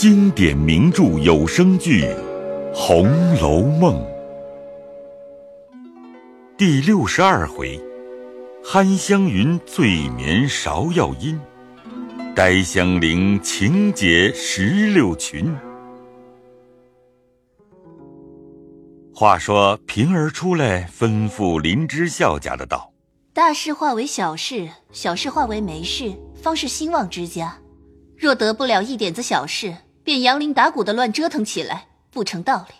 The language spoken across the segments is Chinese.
经典名著有声剧《红楼梦》第六十二回：憨香云醉眠芍药阴，呆香菱情解石榴裙。话说平儿出来，吩咐林之孝家的道：“大事化为小事，小事化为没事，方是兴旺之家。若得不了一点子小事，”便扬铃打鼓的乱折腾起来，不成道理。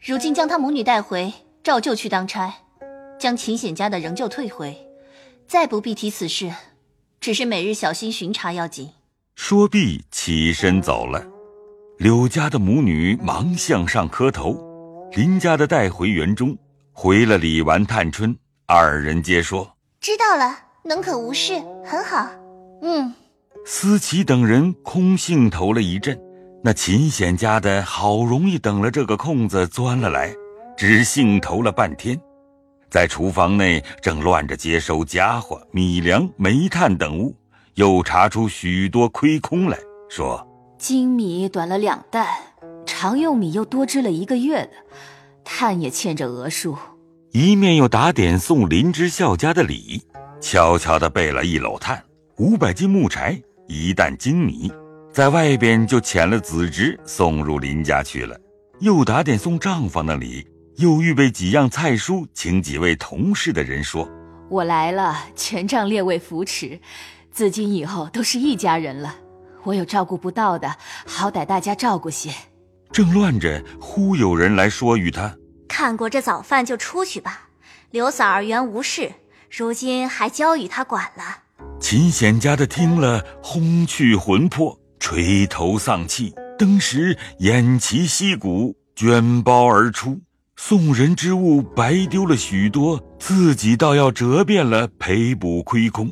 如今将他母女带回，照旧去当差，将秦显家的仍旧退回，再不必提此事，只是每日小心巡查要紧。说毕，起身走了。柳家的母女忙向上磕头，林家的带回园中，回了李纨、探春二人皆说知道了，能可无事，很好。嗯。思琪等人空兴头了一阵，那秦显家的好容易等了这个空子钻了来，只兴头了半天，在厨房内正乱着接收家伙、米粮、煤炭等物，又查出许多亏空来，说精米短了两担，常用米又多支了一个月的，炭也欠着额数。一面又打点送林之孝家的礼，悄悄地备了一篓炭、五百斤木柴。一担精米，在外边就遣了子侄送入林家去了。又打点送账房那里，又预备几样菜蔬，请几位同事的人说：“我来了，全仗列位扶持。自今以后都是一家人了。我有照顾不到的，好歹大家照顾些。”正乱着，忽有人来说与他：“看过这早饭就出去吧。刘嫂儿原无事，如今还交与他管了。”秦显家的听了，轰去魂魄，垂头丧气，登时偃旗息鼓，卷包而出。送人之物白丢了许多，自己倒要折遍了赔补亏空，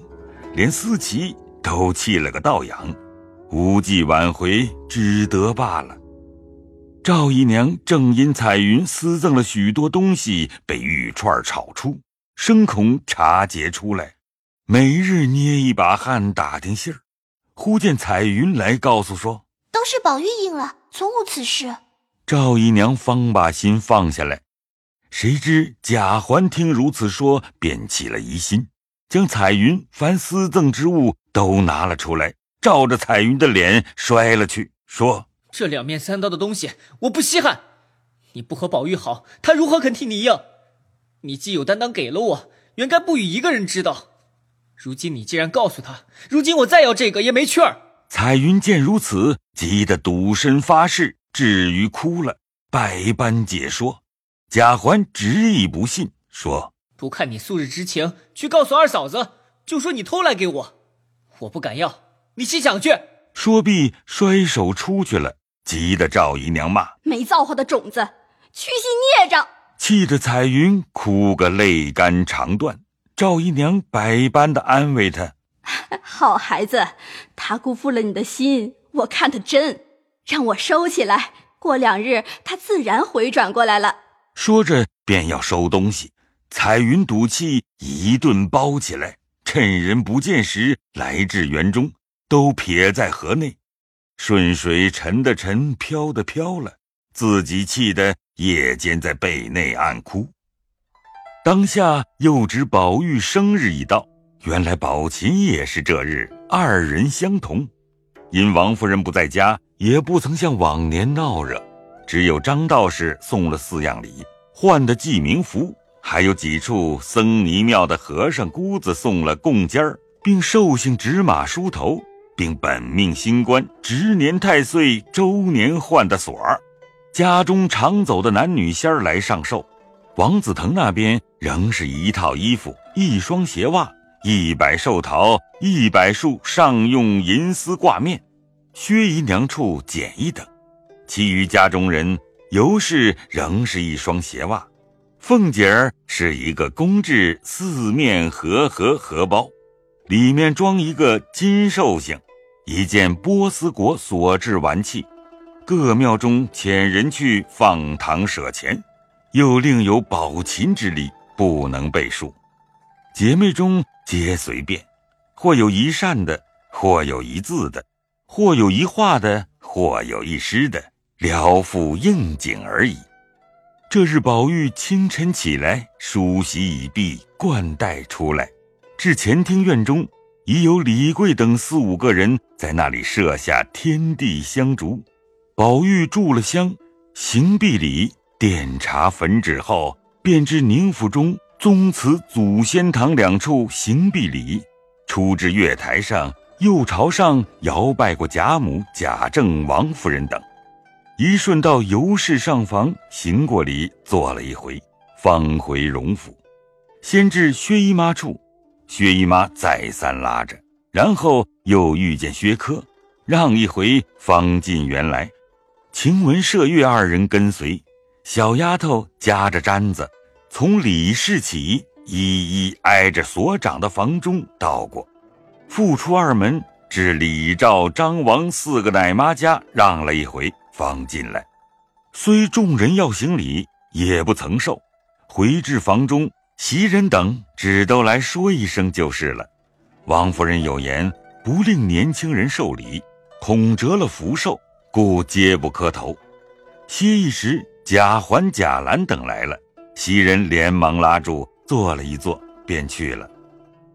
连思琪都气了个倒仰，无计挽回，只得罢了。赵姨娘正因彩云私赠了许多东西，被玉串炒出，生恐查结出来。每日捏一把汗打听信儿，忽见彩云来告诉说：“都是宝玉应了，从无此事。”赵姨娘方把心放下来，谁知贾环听如此说，便起了疑心，将彩云凡私赠之物都拿了出来，照着彩云的脸摔了去，说：“这两面三刀的东西，我不稀罕。你不和宝玉好，他如何肯替你应？你既有担当给了我，原该不与一个人知道。”如今你既然告诉他，如今我再要这个也没趣儿。彩云见如此，急得赌身发誓，至于哭了，百般解说。贾环执意不信，说：“不看你素日之情，去告诉二嫂子，就说你偷来给我，我不敢要，你去想去。”说毕，摔手出去了，急得赵姨娘骂：“没造化的种子，屈心孽障！”气得彩云哭个泪干肠断。赵姨娘百般的安慰他：“ 好孩子，他辜负了你的心，我看他真，让我收起来。过两日他自然回转过来了。”说着便要收东西，彩云赌气一顿包起来，趁人不见时来至园中，都撇在河内。顺水沉的沉，飘的飘了，自己气得夜间在被内暗哭。当下又知宝玉生日已到，原来宝琴也是这日，二人相同。因王夫人不在家，也不曾像往年闹热，只有张道士送了四样礼，换的记名符，还有几处僧尼庙的和尚姑子送了贡尖儿，并寿星纸马梳头，并本命星官、值年太岁、周年换的锁儿，家中常走的男女仙儿来上寿。王子腾那边仍是一套衣服、一双鞋袜、一百寿桃、一百束上用银丝挂面，薛姨娘处减一等，其余家中人尤氏仍是一双鞋袜，凤姐儿是一个工制四面盒盒荷包，里面装一个金寿星，一件波斯国所制玩器，各庙中遣人去放堂舍钱。又另有宝琴之礼，不能背数。姐妹中皆随便，或有一善的，或有一字的，或有一画的，或有一诗的，聊赋应景而已。这日，宝玉清晨起来，梳洗已毕，冠带出来，至前厅院中，已有李贵等四五个人在那里设下天地香烛。宝玉住了香，行毕礼，奠茶焚纸后，便至宁府中宗祠祖先堂两处行毕礼，出至月台上，又朝上摇拜过贾母、贾政、王夫人等。一顺到尤氏上房行过礼，坐了一回，方回荣府。先至薛姨妈处，薛姨妈再三拉着，然后又遇见薛科，让一回，方进园来。晴雯、麝月二人跟随，小丫头夹着簪子，从李氏起，一一挨着所长的房中到过，复出二门，至李赵张王四个奶妈家，让了一回。方进来，虽众人要行礼，也不曾受。回至房中，袭人等只都来说一声就是了。王夫人有言，不令年轻人受礼，恐折了福寿，故皆不磕头。歇一时，贾环、贾兰等来了，袭人连忙拉住，坐了一坐，便去了。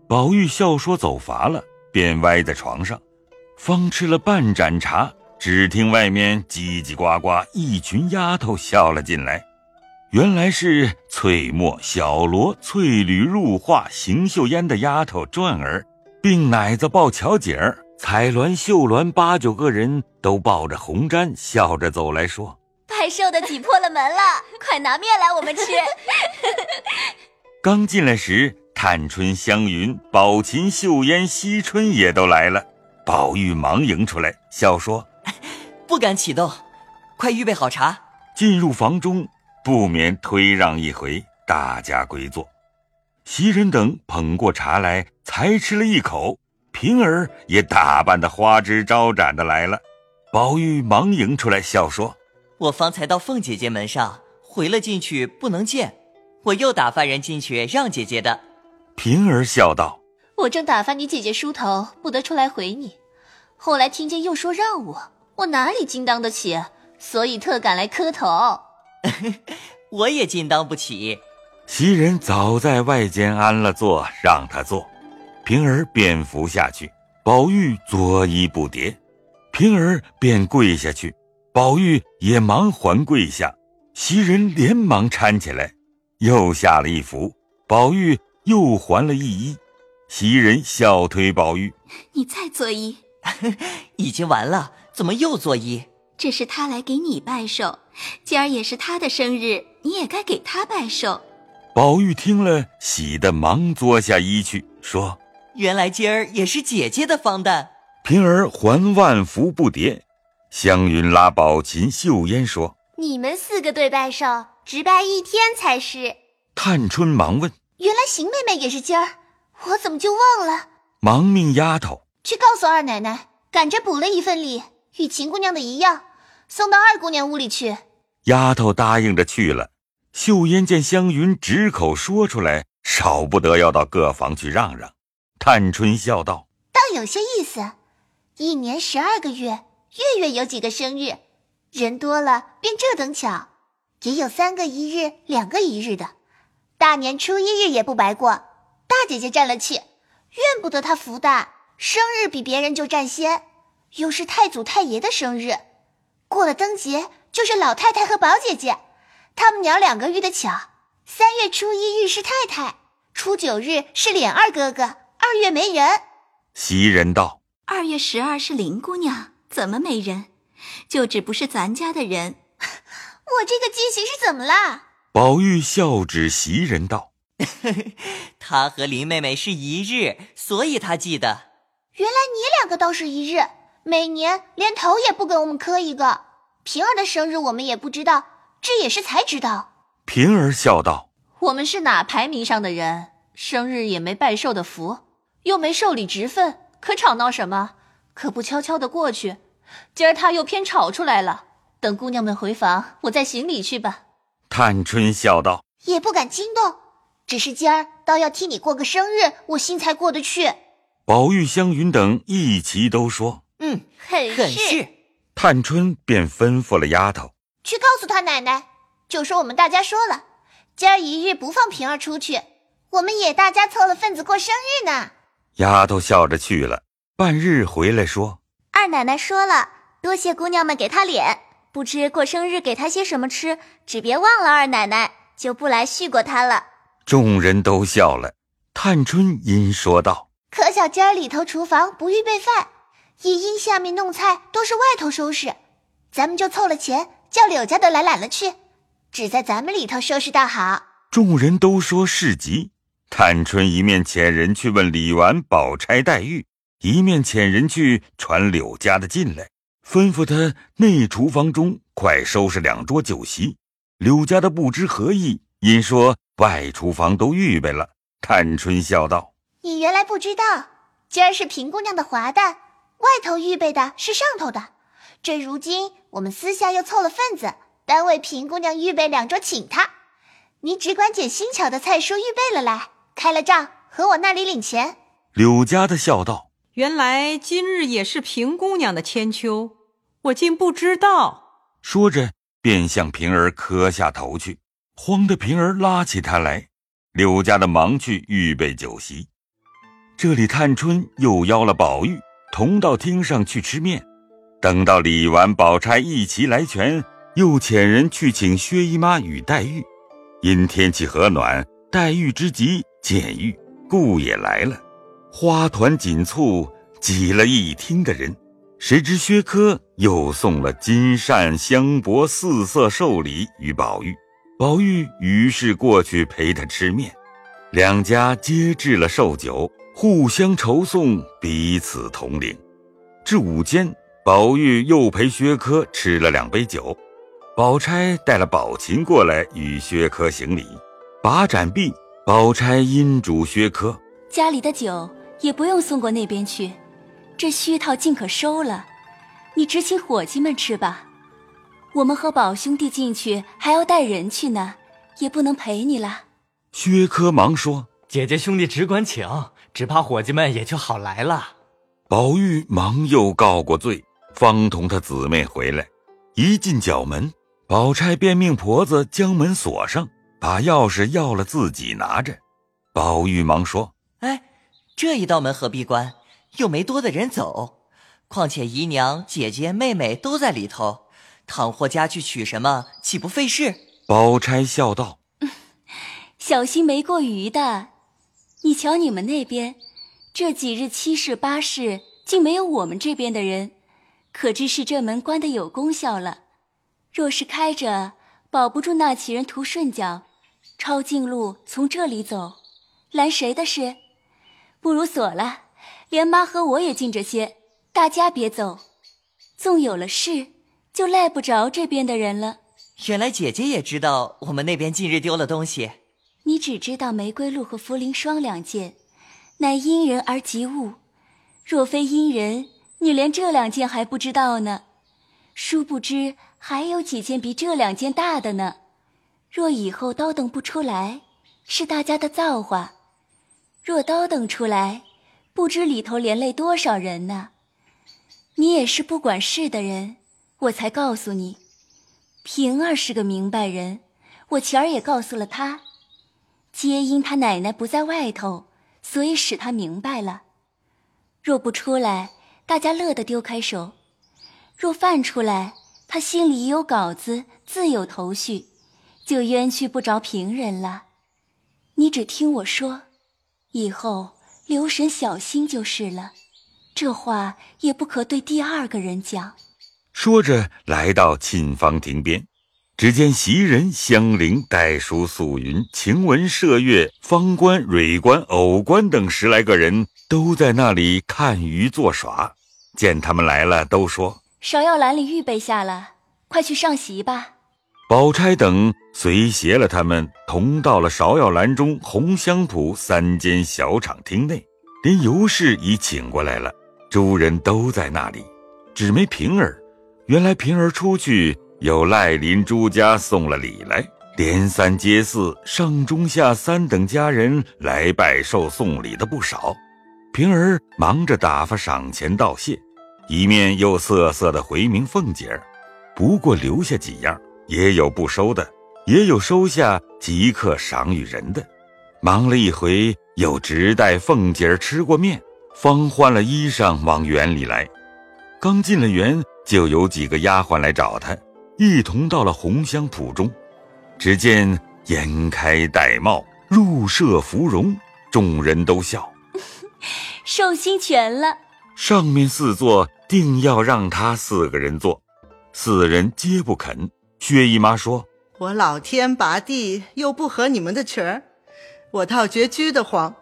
宝玉笑说走乏了，便歪在床上，方吃了半盏茶。只听外面叽叽呱呱，一群丫头笑了进来。原来是翠墨、小罗、翠缕、入画、邢秀烟的丫头转儿，并奶子、抱巧姐儿、彩鸾、绣鸾八九个人都抱着红毡，笑着走来说：“拜寿的挤破了门了，快拿面来，我们吃。”刚进来时，探春、湘云、宝琴、秀烟、惜春也都来了。宝玉忙迎出来，笑说。不敢启动，快预备好茶。进入房中，不免推让一回，大家归坐。袭人等捧过茶来，才吃了一口，平儿也打扮的花枝招展的来了。宝玉忙迎出来，笑说：“我方才到凤姐姐门上，回了进去不能见，我又打发人进去让姐姐的。”平儿笑道：“我正打发你姐姐梳头，不得出来回你，后来听见又说让我。”我哪里经当得起，所以特赶来磕头。我也经当不起。袭人早在外间安了座，让他坐，平儿便伏下去。宝玉作揖不迭，平儿便跪下去，宝玉也忙还跪下。袭人连忙搀起来，又下了一幅，宝玉又还了一揖。袭人笑推宝玉：“你再作揖。已经完了。”怎么又作揖？这是他来给你拜寿，今儿也是他的生日，你也该给他拜寿。宝玉听了，喜得忙作下揖去，说：“原来今儿也是姐姐的方诞。”平儿还万福不迭。湘云拉宝琴、秀烟说：“你们四个对拜寿，只拜一天才是。”探春忙问：“原来邢妹妹也是今儿，我怎么就忘了？”忙命丫头去告诉二奶奶，赶着补了一份礼。与秦姑娘的一样，送到二姑娘屋里去。丫头答应着去了。秀烟见湘云直口说出来，少不得要到各房去让让。探春笑道：“倒有些意思。一年十二个月，月月有几个生日，人多了便这等巧。也有三个一日，两个一日的。大年初一日也不白过。大姐姐占了气，怨不得她福大，生日比别人就占先。”又是太祖太爷的生日，过了灯节就是老太太和宝姐姐，他们娘两个遇的巧。三月初一日是太太，初九日是琏二哥哥，二月没人。袭人道：“二月十二是林姑娘，怎么没人？就只不是咱家的人。我这个记性是怎么啦？”宝玉笑指袭人道：“ 他和林妹妹是一日，所以他记得。原来你两个倒是一日。”每年连头也不给我们磕一个，平儿的生日我们也不知道，这也是才知道。平儿笑道：“我们是哪排名上的人，生日也没拜寿的福，又没受礼职分，可吵闹什么？可不悄悄的过去。今儿他又偏吵出来了。等姑娘们回房，我再行礼去吧。”探春笑道：“也不敢惊动，只是今儿倒要替你过个生日，我心才过得去。”宝玉、湘云等一齐都说。嗯。嗯，很很是。探春便吩咐了丫头去告诉他奶奶，就说我们大家说了，今儿一日不放平儿出去，我们也大家凑了份子过生日呢。丫头笑着去了，半日回来说二奶奶说了，多谢姑娘们给她脸，不知过生日给她些什么吃，只别忘了二奶奶，就不来续过她了。众人都笑了。探春因说道。可小今儿里头厨房不预备饭，一因下面弄菜都是外头收拾，咱们就凑了钱，叫柳家的来揽了去，只在咱们里头收拾倒好。众人都说是急。探春一面遣人去问李纨、宝钗、黛玉，一面遣人去传柳家的进来，吩咐他内厨房中快收拾两桌酒席。柳家的不知何意，因说外厨房都预备了。探春笑道。你原来不知道，今儿是平姑娘的华诞，外头预备的是上头的。这如今我们私下又凑了份子，单为平姑娘预备两桌请她。你只管捡新巧的菜蔬预备了来，开了账和我那里领钱。柳家的笑道：“原来今日也是平姑娘的千秋，我竟不知道。”说着便向平儿磕下头去，慌得平儿拉起他来。柳家的忙去预备酒席。这里，探春又邀了宝玉同到厅上去吃面。等到李纨、宝钗一齐来全，又遣人去请薛姨妈与黛玉。因天气和暖，黛玉之急见玉，故也来了。花团锦簇，挤了一厅的人。谁知薛科又送了金扇、香帛四色寿礼与宝玉，宝玉于是过去陪他吃面。两家皆置了寿酒。互相酬送，彼此同领。至午间，宝玉又陪薛科吃了两杯酒。宝钗带了宝琴过来与薛科行礼。把盏毕，宝钗因嘱薛科：“家里的酒也不用送过那边去，这虚套尽可收了。你只请伙计们吃吧。我们和宝兄弟进去还要带人去呢，也不能陪你了。”薛科忙说：“姐姐兄弟只管请。”只怕伙计们也就好来了。宝玉忙又告过罪，方同他姊妹回来。一进角门，宝钗便命婆子将门锁上，把钥匙要了自己拿着。宝玉忙说：“哎，这一道门何必关？又没多的人走。况且姨娘、姐姐、妹妹都在里头，倘或家去取什么，岂不费事？”宝钗笑道：“ 小心没过鱼的。”你瞧，你们那边这几日七事八事，竟没有我们这边的人，可知是这门关的有功效了。若是开着，保不住那几人图顺脚，抄近路从这里走，拦谁的事？不如锁了，连妈和我也近着些，大家别走。纵有了事，就赖不着这边的人了。原来姐姐也知道我们那边近日丢了东西。你只知道玫瑰露和茯苓霜两件，乃因人而及物。若非因人，你连这两件还不知道呢。殊不知还有几件比这两件大的呢。若以后叨腾不出来，是大家的造化；若都等出来，不知里头连累多少人呢。你也是不管事的人，我才告诉你。平儿是个明白人，我前儿也告诉了他。皆因他奶奶不在外头，所以使他明白了。若不出来，大家乐得丢开手；若犯出来，他心里已有稿子，自有头绪，就冤屈不着平人了。你只听我说，以后留神小心就是了。这话也不可对第二个人讲。说着，来到沁芳亭边。只见袭人、香菱、黛书、素云、晴雯、麝月、方官、蕊官、藕官等十来个人都在那里看鱼作耍。见他们来了，都说：“芍药篮里预备下了，快去上席吧。”宝钗等随携了他们，同到了芍药栏中红香圃三间小场厅内，连尤氏已请过来了，诸人都在那里，只没平儿。原来平儿出去。有赖林朱家送了礼来，连三接四，上中下三等家人来拜寿送礼的不少。平儿忙着打发赏钱道谢，一面又瑟瑟的回明凤姐儿，不过留下几样，也有不收的，也有收下即刻赏与人的。忙了一回，又直带凤姐儿吃过面，方换了衣裳往园里来。刚进了园，就有几个丫鬟来找他，一同到了红香圃中。只见颜开戴帽，入舍芙蓉，众人都笑。寿星全了，上面四座定要让他四个人坐，四人皆不肯。薛姨妈说：“我老天拔地，又不合你们的群儿，我倒觉拘得慌。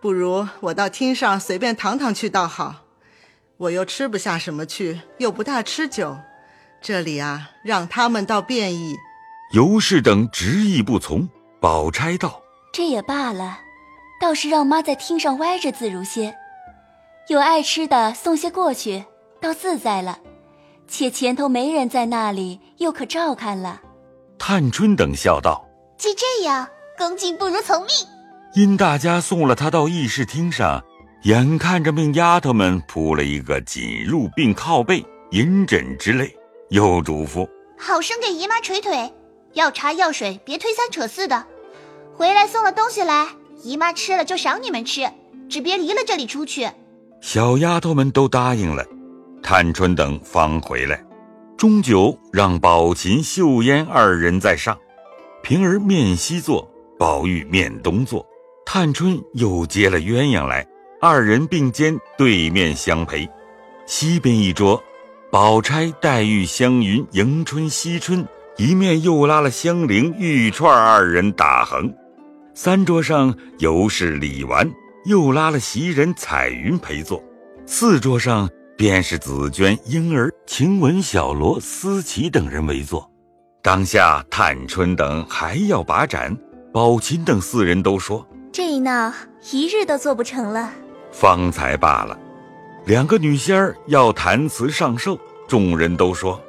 不如我到厅上随便躺躺去倒好。我又吃不下什么去，又不大吃酒，这里啊，让他们倒便意。”尤氏等执意不从。宝钗道：“这也罢了，倒是让妈在厅上歪着自如些。”有爱吃的送些过去，倒自在了。且前头没人在那里，又可照看了。探春等笑道：“既这样，恭敬不如从命。”因大家送了他到议事厅上，眼看着命丫头们铺了一个锦褥并靠背、银枕之类，又嘱咐：“好生给姨妈捶腿，要茶要水，别推三扯四的。回来送了东西来，姨妈吃了就赏你们吃，只别离了这里出去。”小丫头们都答应了，探春等方回来。终究让宝琴、秀烟二人在上，平儿面西坐，宝玉面东坐。探春又接了鸳鸯来，二人并肩对面相陪。西边一桌，宝钗、黛玉、湘云、迎春、惜春，一面又拉了香菱、玉钏二人打横。三桌上尤氏、李纨。又拉了袭人、彩云陪坐，四桌上便是紫鹃、莺儿、晴雯、小罗、思琪等人围坐。当下探春等还要把盏，宝琴等四人都说：“这一闹一日都做不成了。”方才罢了。两个女仙儿要弹词上寿，众人都说：“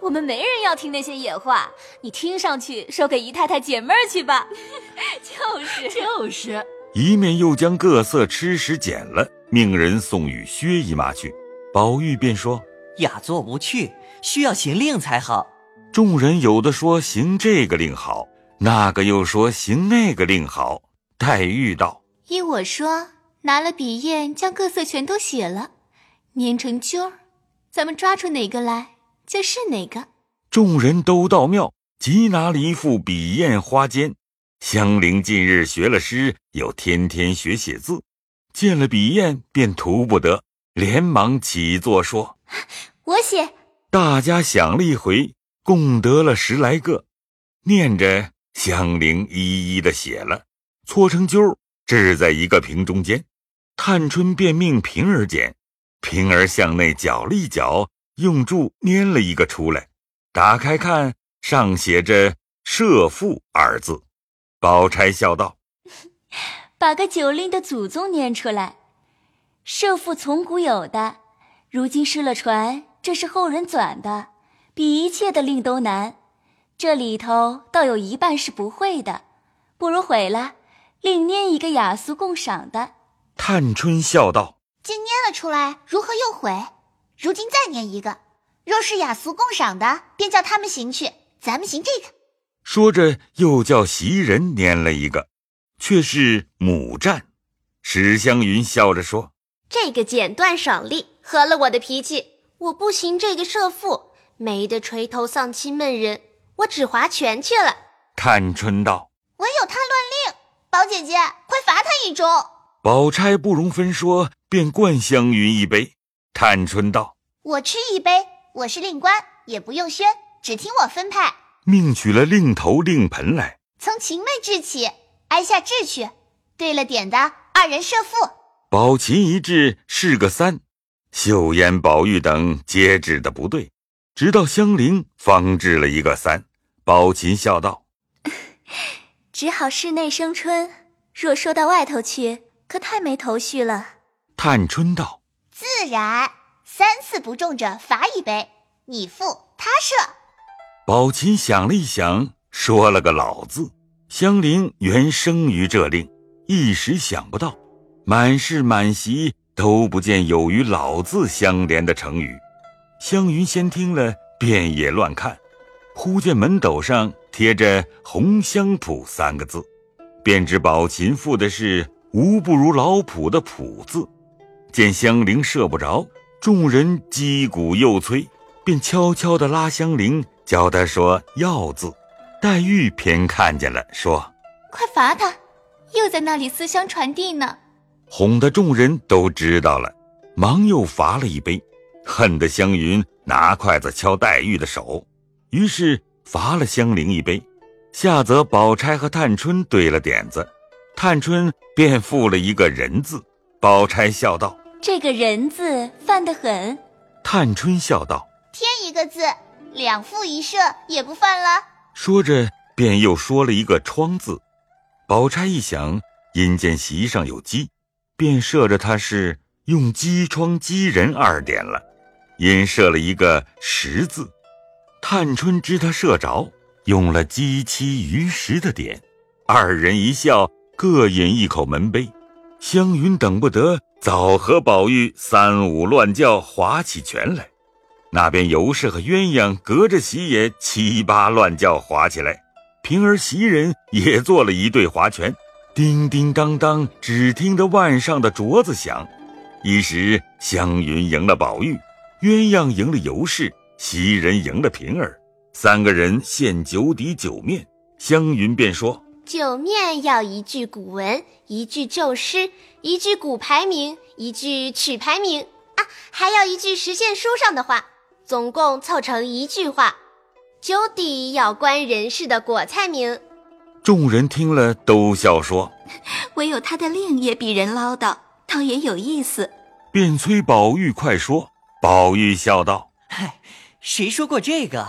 我们没人要听那些野话，你听上去说给姨太太解闷儿去吧。”就是就是。一面又将各色吃食捡了，命人送与薛姨妈去。宝玉便说：“雅座无趣，需要行令才好。”众人有的说行这个令好，那个又说行那个令好。黛玉道：“依我说，拿了笔砚，将各色全都写了，粘成揪儿，咱们抓出哪个来就是哪个。”众人都到妙，即拿了一副笔砚花笺。香菱近日学了诗，又天天学写字，见了笔砚便图不得，连忙起坐说：“我写。”大家想了一回，共得了十来个，念着香菱一一的写了，搓成揪，置在一个瓶中间。探春便命平儿捡，平儿向内搅了一搅，用箸拈了一个出来，打开看，上写着“社父”二字。宝钗笑道：“ 把个九令的祖宗拈出来，社父从古有的，如今失了传，这是后人转的，比一切的令都难。这里头倒有一半是不会的，不如毁了，另拈一个雅俗共赏的。”探春笑道：“既拈了出来，如何又毁？如今再拈一个，若是雅俗共赏的，便叫他们行去，咱们行这个。”说着，又叫袭人拈了一个，却是母战。史湘云笑着说：“这个剪断爽利合了我的脾气，我不行这个射父，没得垂头丧气闷人，我只划拳去了。”探春道：“唯有他乱令，宝姐姐快罚他一盅。”宝钗不容分说，便灌湘云一杯。探春道：“我吃一杯，我是令官，也不用宣，只听我分派。”命取了令头、令盆来，从晴妹制起，挨下掷去。对了点的二人设父。宝琴一掷是个三，秀烟、宝玉等皆掷的不对，直到香菱方掷了一个三。宝琴笑道：“ 只好室内生春，若说到外头去，可太没头绪了。”探春道：“自然，三次不中者罚一杯，你负他射。”宝琴想了一想，说了个“老”字。香菱原生于这令，一时想不到，满室满席都不见有与“老”字相连的成语。湘云先听了，便也乱看，忽见门斗上贴着“红香圃”三个字，便知宝琴赋的是“无不如老圃”的“圃”字。见香菱射不着，众人击鼓又催，便悄悄地拉香菱，教他说“要”字。黛玉偏看见了，说：“快罚他，又在那里思乡传递呢。”哄得众人都知道了，忙又罚了一杯，恨得湘云拿筷子敲黛玉的手，于是罚了香菱一杯。下则宝钗和探春对了点子，探春便附了一个人字。宝钗笑道：“这个人字犯得很。”探春笑道：“添一个字，两副一射也不犯了。”说着便又说了一个窗字。宝钗一想，因见席上有鸡。便设着他是用机窗击人二点了，因设了一个石字。探春知他射着，用了鸡七鱼十的点。二人一笑，各饮一口门杯。湘云等不得，早和宝玉三五乱叫，划起拳来。那边尤氏和鸳鸯隔着席也七八乱叫，划起来。平儿袭人也做了一对划拳。叮叮当当，只听得腕上的镯子响。一时湘云赢了宝玉，鸳鸯赢了尤氏，袭人赢了平儿，三个人献酒底酒面。湘云便说：“酒面要一句古文，一句旧诗，一句古牌名，一句曲牌名啊，还要一句实现书上的话，总共凑成一句话。酒底要关人事的果菜名。”众人听了，都笑说：“唯有他的令也比人唠叨，倒也有意思。”便催宝玉快说。宝玉笑道：“嗨，谁说过这个？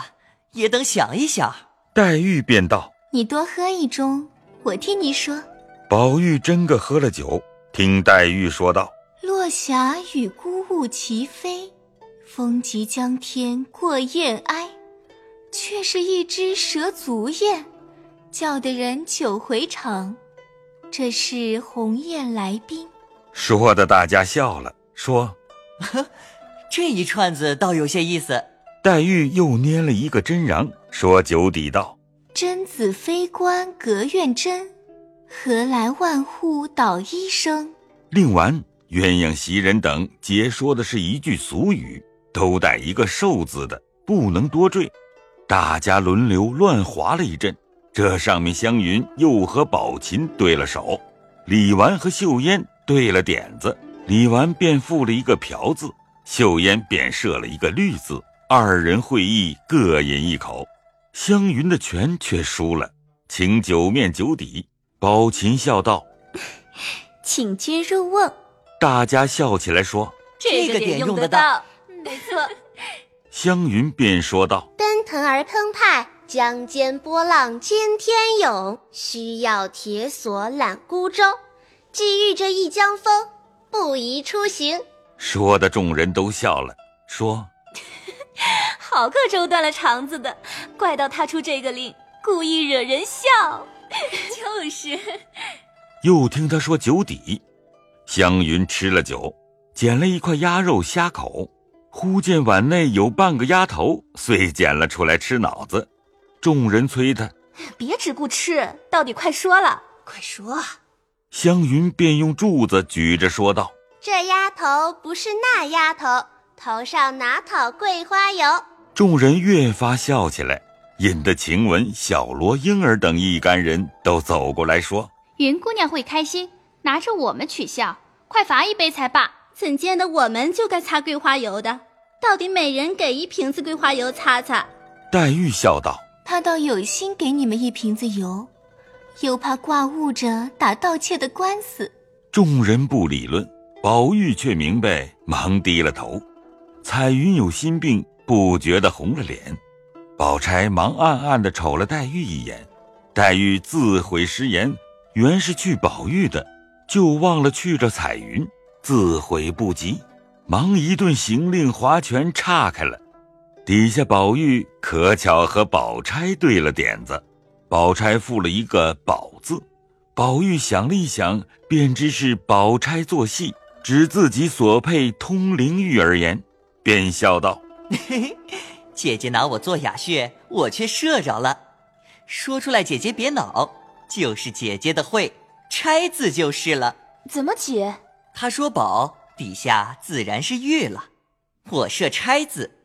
也等想一想。”黛玉便道：“你多喝一盅，我替你说。”宝玉真个喝了酒，听黛玉说道：“落霞与孤鹜齐飞，风急江天过雁哀，却是一只蛇足燕。”叫的人久回肠，这是鸿雁来宾。说的大家笑了，说：“ 这一串子倒有些意思。”黛玉又捏了一个真瓤，说九底道：“贞子非官隔院贞，何来万户捣衣声？”令完，鸳鸯袭人等皆说的是一句俗语，都带一个寿字的，不能多赘。大家轮流乱划了一阵。这上面，湘云又和宝琴对了手，李纨和秀烟对了点子，李纨便赋了一个瓢字，秀烟便设了一个绿字，二人会意，各饮一口。湘云的拳却输了，请酒面酒底。宝琴笑道：“请君入瓮。”大家笑起来说：“这个点用得到。”没错。湘云便说道：“奔腾而澎湃。”江间波浪惊天涌，需要铁索揽孤舟。既遇这一江风，不宜出行。说的众人都笑了，说：“ 好个周断了肠子的，怪到他出这个令，故意惹人笑。就是。”又听他说酒底，湘云吃了酒，捡了一块鸭肉虾口，忽见碗内有半个鸭头，遂捡了出来吃脑子。众人催他，别只顾吃，到底快说了，快说。湘云便用柱子举着说道：“这丫头不是那丫头，头上哪讨桂花油？”众人越发笑起来，引得晴雯、小罗、莺儿等一干人都走过来说：“云姑娘会开心，拿着我们取笑，快罚一杯才罢。怎见得我们就该擦桂花油的？到底每人给一瓶子桂花油擦擦。”黛玉笑道。他倒有心给你们一瓶子油，又怕挂误着打盗窃的官司。众人不理论，宝玉却明白，忙低了头。彩云有心病，不觉得红了脸。宝钗忙暗暗的瞅了黛玉一眼。黛玉自悔失言，原是去宝玉的，就忘了去着彩云，自悔不及，忙一顿行令划拳岔开了。底下宝玉可巧和宝钗对了点子，宝钗附了一个“宝”字，宝玉想了一想，便知是宝钗做戏，指自己所配通灵玉而言，便笑道：“嘿嘿，姐姐拿我做哑穴，我却射着了。说出来，姐姐别恼，就是姐姐的会，钗字就是了。怎么解？他说宝底下自然是玉了，我设钗字，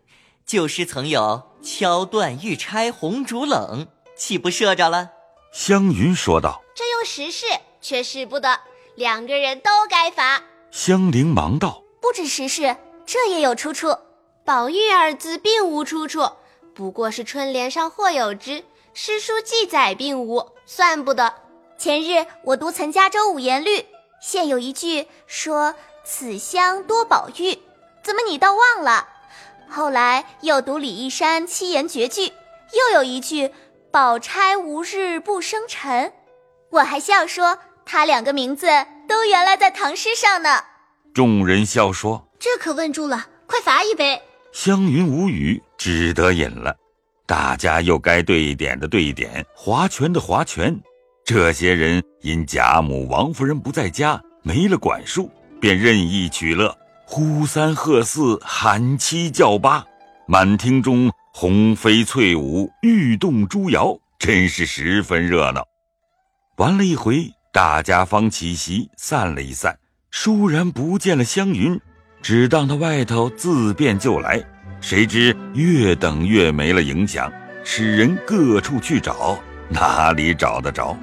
旧诗曾有敲断玉钗红烛冷，岂不射着了？”湘云说道：“这用时事，却使不得，两个人都该罚。”香菱忙道：“不止时事，这也有出处。宝玉二字并无出处，不过是春联上或有之，诗书记载并无，算不得。前日我读岑家州五言律，现有一句说‘此乡多宝玉’，怎么你倒忘了？后来又读李义山七言绝句，又有一句‘宝钗无日不生辰’，我还笑说他两个名字。”都原来在唐诗上呢。众人笑说：“这可问住了，快罚一杯。”湘云无语，只得饮了。大家又该对点的对点，划拳的划拳。这些人因贾母、王夫人不在家，没了管束，便任意取乐，呼三喝四，喊七叫八，满厅中红飞翠舞，玉动珠摇，真是十分热闹。玩了一回。大家方起席，散了一散，倏然不见了湘云，只当他外头自便就来，谁知越等越没了影响，使人各处去找，哪里找得着？